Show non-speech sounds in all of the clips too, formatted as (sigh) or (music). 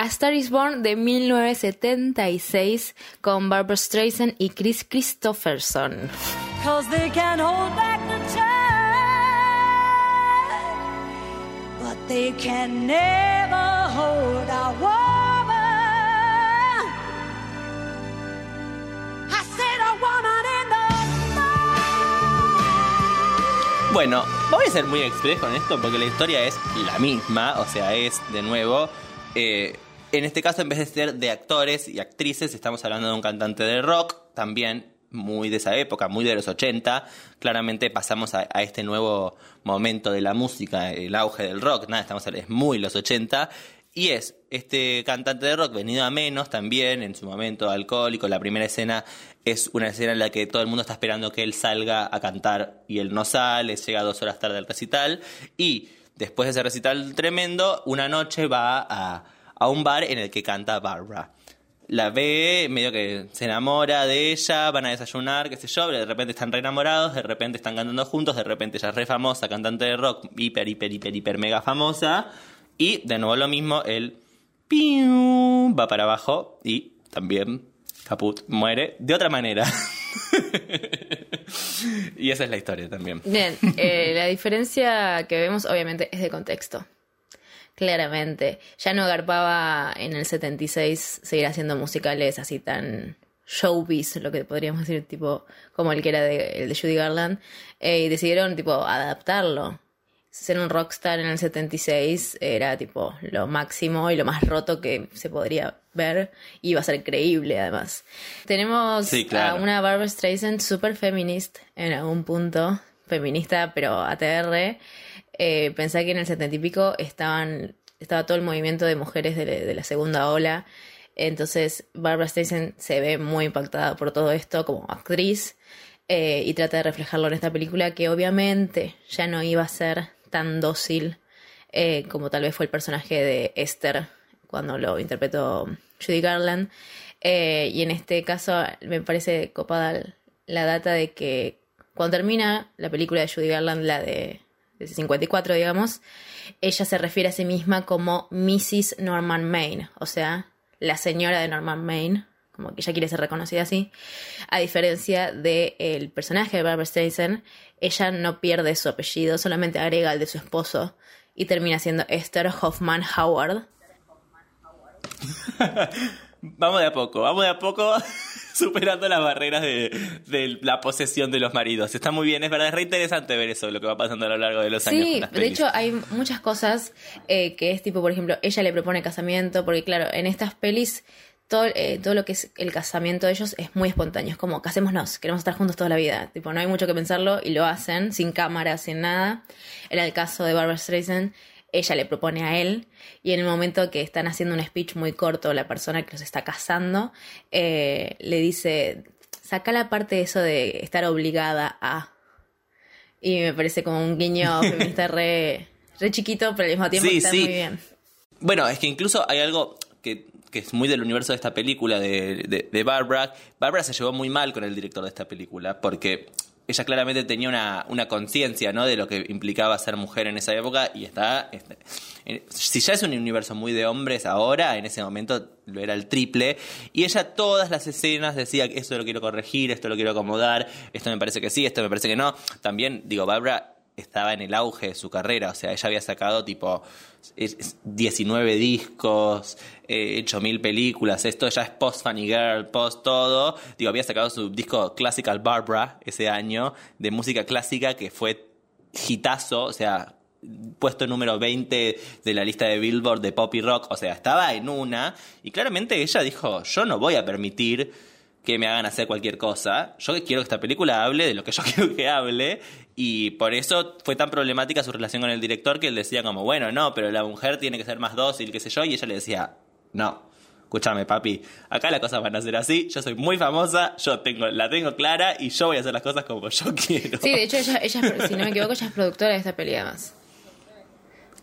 A Star is Born de 1976 con Barbara Streisand y Chris Christopherson. they can never hold a woman. I said a woman in the Bueno, voy a ser muy express con esto porque la historia es la misma, o sea, es de nuevo. Eh, en este caso, en vez de ser de actores y actrices, estamos hablando de un cantante de rock, también muy de esa época, muy de los 80. Claramente pasamos a, este nuevo momento de la música, el auge del rock, nada, estamos es muy los 80. Y es este cantante de rock venido a menos también, en su momento alcohólico. La primera escena es una escena en la que todo el mundo está esperando que él salga a cantar y él no sale, llega dos horas tarde al recital. Y después de ese recital tremendo, una noche va a, a un bar en el que canta Barbara la ve, medio que se enamora de ella, van a desayunar, qué sé yo, de repente están re enamorados, de repente están cantando juntos, de repente ella es re famosa, cantante de rock, hiper, hiper, hiper, hiper, mega famosa, y de nuevo lo mismo, él va para abajo y también Caput muere de otra manera. (laughs) y esa es la historia también. Bien, eh, la diferencia que vemos obviamente es de contexto. Claramente. Ya no agarpaba en el 76 seguir haciendo musicales así tan showbiz, lo que podríamos decir, tipo, como el que era de, el de Judy Garland, eh, y decidieron, tipo, adaptarlo. Ser un rockstar en el 76 era, tipo, lo máximo y lo más roto que se podría ver, y iba a ser creíble, además. Tenemos a una Barbara Streisand super feminist en algún punto, feminista, pero ATR, eh, pensé que en el setenta y pico estaban, estaba todo el movimiento de mujeres de, la segunda ola. Entonces Barbara Streisand se ve muy impactada por todo esto como actriz eh, y trata de reflejarlo en esta película que obviamente ya no iba a ser tan dócil eh, como tal vez fue el personaje de Esther cuando lo interpretó Judy Garland. Eh, y en este caso me parece copada la data de que cuando termina la película de Judy Garland, la de de 54, digamos, ella se refiere a sí misma como Mrs. Norman Maine, o sea, la señora de Norman Maine, como que ella quiere ser reconocida así. A diferencia del personaje de Barbara Streisand, ella no pierde su apellido, solamente agrega el de su esposo y termina siendo Esther Hoffman Howard. (laughs) vamos de a poco, vamos de a poco superando las barreras de, la posesión de los maridos. Está muy bien, es verdad, es re interesante ver eso, lo que va pasando a lo largo de los años. Sí, de hecho hay muchas cosas eh, que es tipo, por ejemplo, ella le propone casamiento, porque claro, en estas pelis todo, eh, todo lo que es el casamiento de ellos es muy espontáneo. Es como, casémonos, queremos estar juntos toda la vida. Tipo, no hay mucho que pensarlo y lo hacen, sin cámara, sin nada. Era el caso de Barbara Streisand ella le propone a él y en el momento que están haciendo un speech muy corto, la persona que los está casando eh, le dice, saca la parte de eso de estar obligada a... Y me parece como un guiño (laughs) feminista re, re chiquito, pero al mismo tiempo está muy bien. Bueno, es que incluso hay algo que, es muy del universo de esta película de, de, de Barbara. Barbara se llevó muy mal con el director de esta película porque ella claramente tenía una, una conciencia ¿no? de lo que implicaba ser mujer en esa época y está... Este, si ya es un universo muy de hombres ahora, en ese momento lo era el triple. Y ella todas las escenas decía, esto lo quiero corregir, esto lo quiero acomodar, esto me parece que sí, esto me parece que no. También, digo, Barbara estaba en el auge de su carrera, o sea, ella había sacado tipo 19 discos, eh, hecho mil películas, esto ya es post Funny Girl, post todo, digo, había sacado su disco Classical Barbara ese año, de música clásica que fue hitazo, o sea, puesto número 20 de la lista de Billboard de pop y rock, o sea, estaba en una, y claramente ella dijo, yo no voy a permitir que me hagan hacer cualquier cosa. Yo quiero que esta película hable de lo que yo (laughs) quiero que hable y por eso fue tan problemática su relación con el director que él decía como, bueno, no, pero la mujer tiene que ser más dócil, qué sé yo, y ella le decía, no. Escúchame, papi, acá las cosas van a ser así, yo soy muy famosa, yo tengo, la tengo clara y yo voy a hacer las cosas como yo (laughs) quiero. Sí, de hecho, ella, si no me equivoco, ella es productora de esta pelea más.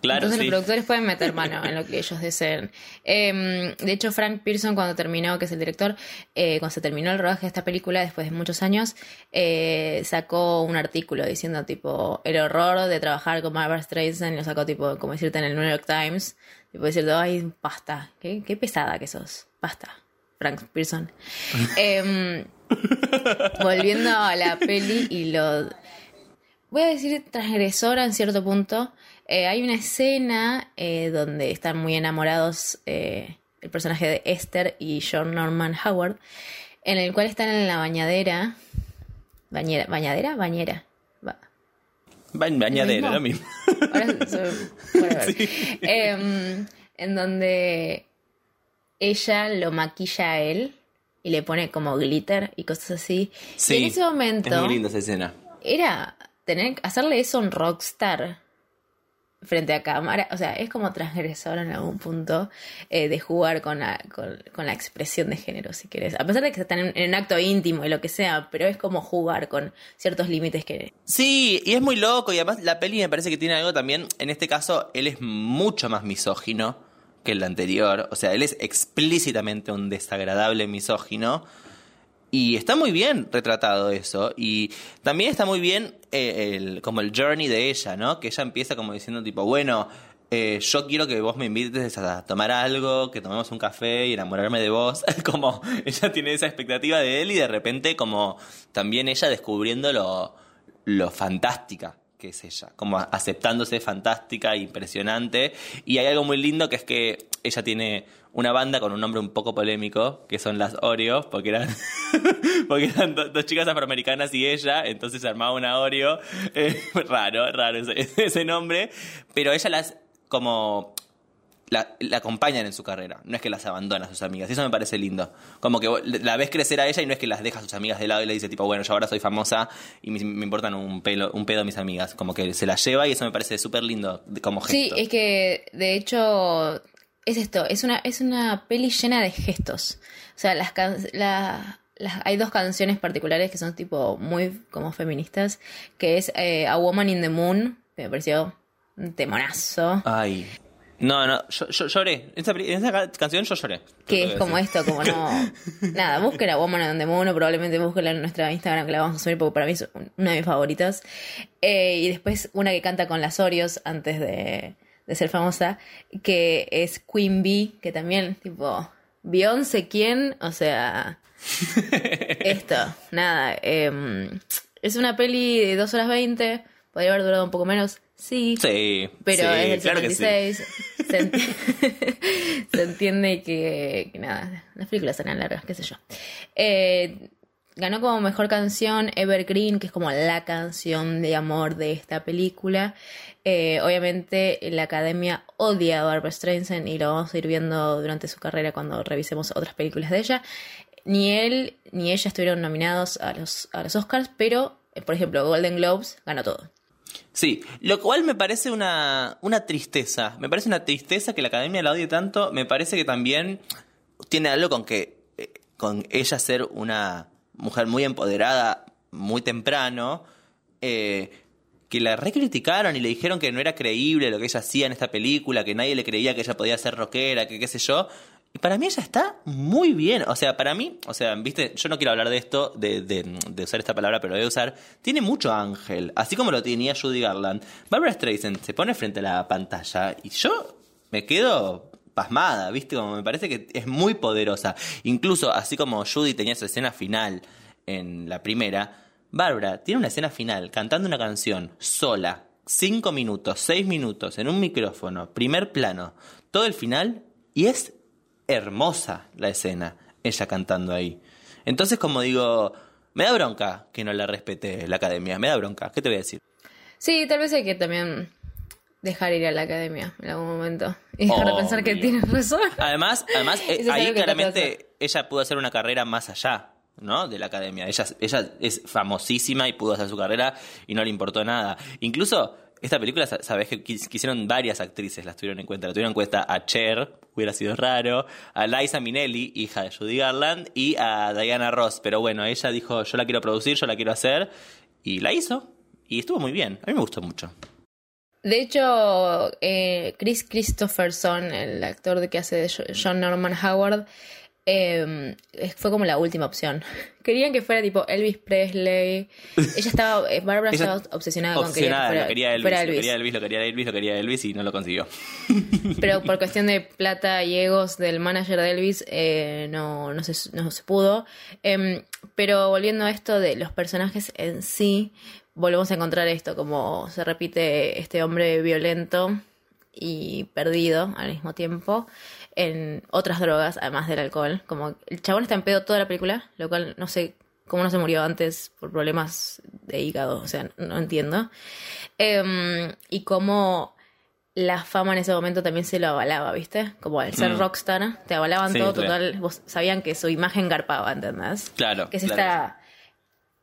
Claro, Entonces sí. los productores pueden meter mano en lo (laughs) que ellos deseen. Eh, de hecho, Frank Pearson, cuando terminó, que es el director, eh, cuando se terminó el rodaje de esta película, después de muchos años, eh, sacó un artículo diciendo, tipo, el horror de trabajar con Barbara Streisand, y lo sacó, tipo, como decirte, en el New York Times, tipo, diciendo, ay, basta, qué, qué pesada que sos, basta, Frank Pearson. (laughs) Em, volviendo a la peli y lo voy a decir transgresora en cierto punto. Eh, hay una escena eh, donde están muy enamorados eh, el personaje de Esther y John Norman Howard, en el cual están en la bañadera. Bañera, ¿Bañadera? Bañera. Ba- Ba- Bañadera, lo mismo. Ahora soy- whatever. (laughs) Em, en donde ella lo maquilla a él y le pone como glitter y cosas así. Sí, y en ese momento Es muy linda esa escena. era tener hacerle eso a un rockstar frente a cámara, o sea, es como transgresor en algún punto eh, de jugar con la, con, con la expresión de género, si querés. A pesar de que están en, en un acto íntimo y lo que sea, pero es como jugar con ciertos límites que... Sí, y es muy loco y además la peli me parece que tiene algo también, en este caso él es mucho más misógino que el anterior, o sea, él es explícitamente un desagradable misógino y está muy bien retratado eso y también está muy bien eh, el, como el journey de ella, ¿no? Que ella empieza como diciendo tipo, bueno, eh, yo quiero que vos me invites a tomar algo, que tomemos un café y enamorarme de vos. (laughs) como ella tiene esa expectativa de él y de repente como también ella descubriendo lo, lo fantástica que es ella, como aceptándose fantástica impresionante. Y hay algo muy lindo que es que ella tiene una banda con un nombre un poco polémico, que son las Oreo, porque eran, (laughs) porque eran do- dos chicas afroamericanas y ella, entonces armaba una Oreo. (laughs) Eh, raro, raro (laughs) ese nombre, pero ella las como la, la acompañan en su carrera, no es que las abandona a sus amigas. Eso me parece lindo. Como que la ves crecer a ella y no es que las deja a sus amigas de lado y le dice, tipo, bueno, yo ahora soy famosa y me, me importan un, pelo, un pedo mis amigas. Como que se las lleva y eso me parece súper lindo como Sí, gesto. es que de hecho es esto, es una, es una peli llena de gestos. O sea, las, la- las hay dos canciones particulares que son tipo muy como feministas, que es eh, A Woman in the Moon, que me pareció un temonazo. Ay. No, no, yo, yo lloré. En ca- canción yo lloré. Que es como decir. esto, como no. (laughs) Nada, busquen a Woman in the Moon probablemente busquen en nuestra Instagram que la vamos a subir porque para mí es un- una de mis favoritas. Eh, y después una que canta con las Oreos antes de, de ser famosa, que es Queen Bee, que también, tipo, Beyoncé, ¿quién? O sea, (laughs) esto, nada. em, es una peli de 2 horas 20, podría haber durado un poco menos, sí. Sí, Pero sí, es del claro que sí. 76. Se, enti- (laughs) se entiende que, nada, las películas eran largas, qué sé yo. Eh, ganó como mejor canción Evergreen, que es como la canción de amor de esta película. Eh, obviamente la academia odia a Barbara Streisand y lo vamos a ir viendo durante su carrera cuando revisemos otras películas de ella. Ni él ni ella estuvieron nominados a los, a los Oscars, pero, por ejemplo, Golden Globes ganó todo. Sí, lo cual me parece una, una tristeza. Me parece una tristeza que la academia la odie tanto. Me parece que también tiene algo con que eh, con ella ser una mujer muy empoderada muy temprano, eh, que la recriticaron y le dijeron que no era creíble lo que ella hacía en esta película, que nadie le creía que ella podía ser rockera, que qué sé yo. Y para mí ella está muy bien. O sea, para mí, o sea, viste, yo no quiero hablar de esto, de, de, de usar esta palabra, pero lo voy a usar. Tiene mucho ángel, así como lo tenía Judy Garland. Barbara Streisand se pone frente a la pantalla y yo me quedo pasmada, ¿viste? Como me parece que es muy poderosa. Incluso, así como Judy tenía su escena final en la primera, Bárbara tiene una escena final cantando una canción sola, cinco minutos, seis minutos, en un micrófono, primer plano, todo el final, y es hermosa la escena, ella cantando ahí. Entonces, como digo, me da bronca que no la respete la academia, me da bronca, ¿qué te voy a decir? Sí, tal vez hay que también dejar ir a la academia en algún momento y dejar de pensar que tienes razón. Además, además (laughs) eh, ahí claramente ella pudo hacer una carrera más allá, ¿no? De la academia. Ella, ella es famosísima y pudo hacer su carrera y no le importó nada. Incluso esta película, sa- sabes que quis- quisieron varias actrices, las tuvieron en cuenta. La tuvieron en cuenta a Cher, hubiera sido raro, a Liza Minnelli, hija de Judy Garland, y a Diana Ross. Pero bueno, ella dijo, yo la quiero producir, yo la quiero hacer, y la hizo. Y estuvo muy bien. A mí me gustó mucho. De hecho, eh, Chris Christopherson, el actor de que hace John Norman Howard, eh, fue como la última opción. (laughs) Querían que fuera tipo Elvis Presley. Ella estaba, eh, Barbara Ella estaba obsesionada, con que fuera, lo quería Elvis, fuera lo Elvis. quería Elvis, lo quería Elvis, lo quería Elvis y no lo consiguió. (laughs) Pero por cuestión de plata y egos del manager de Elvis, eh, no, no, se, no se pudo. Em, pero volviendo a esto de los personajes en sí, volvemos a encontrar esto, como se repite este hombre violento y perdido al mismo tiempo en otras drogas, además del alcohol. Como el chabón está en pedo toda la película, lo cual no sé cómo no se murió antes por problemas de hígado, o sea, no entiendo. Em, y cómo la fama en ese momento también se lo avalaba, ¿viste? Como al ser Mm. rockstar, te avalaban Sí, todo, total, vos sabían que su imagen garpaba, ¿entendés? Claro. Que es claro.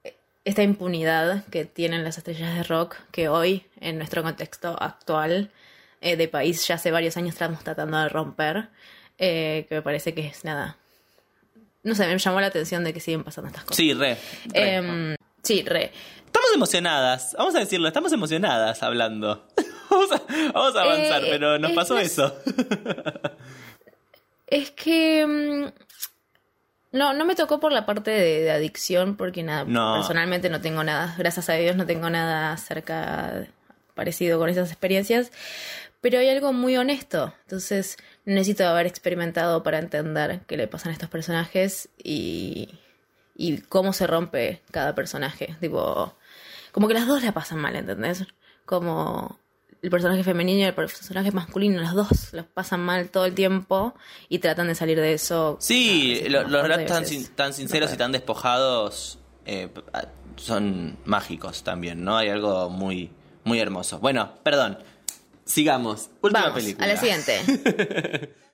esta, esta impunidad que tienen las estrellas de rock que hoy, en nuestro contexto actual eh, de país, ya hace varios años estamos tratando de romper, eh, que me parece que es nada. No sé, me llamó la atención de que siguen pasando estas cosas. Sí, re. re. Em, sí, re. Estamos emocionadas, vamos a decirlo, estamos emocionadas hablando. (laughs) vamos, a, vamos a avanzar, Eh, pero nos es pasó más- eso. (laughs) Es que. mm, No, no me tocó por la parte de, de adicción, porque nada, No. personalmente no tengo nada, gracias a Dios no tengo nada cerca parecido con esas experiencias, pero hay algo muy honesto, entonces necesito haber experimentado para entender qué le pasan a estos personajes y, y cómo se rompe cada personaje, tipo, como que las dos la pasan mal, ¿entendés? Como el personaje femenino y el personaje masculino, los dos los pasan mal todo el tiempo y tratan de salir de eso. Sí, no, lo- no, los relatos tan, sin- tan sinceros No y tan despojados eh, ah, son mágicos también, ¿no? Hay algo muy, muy hermoso. Bueno, perdón. Sigamos. Última Vamos, película. a la siguiente. (laughs)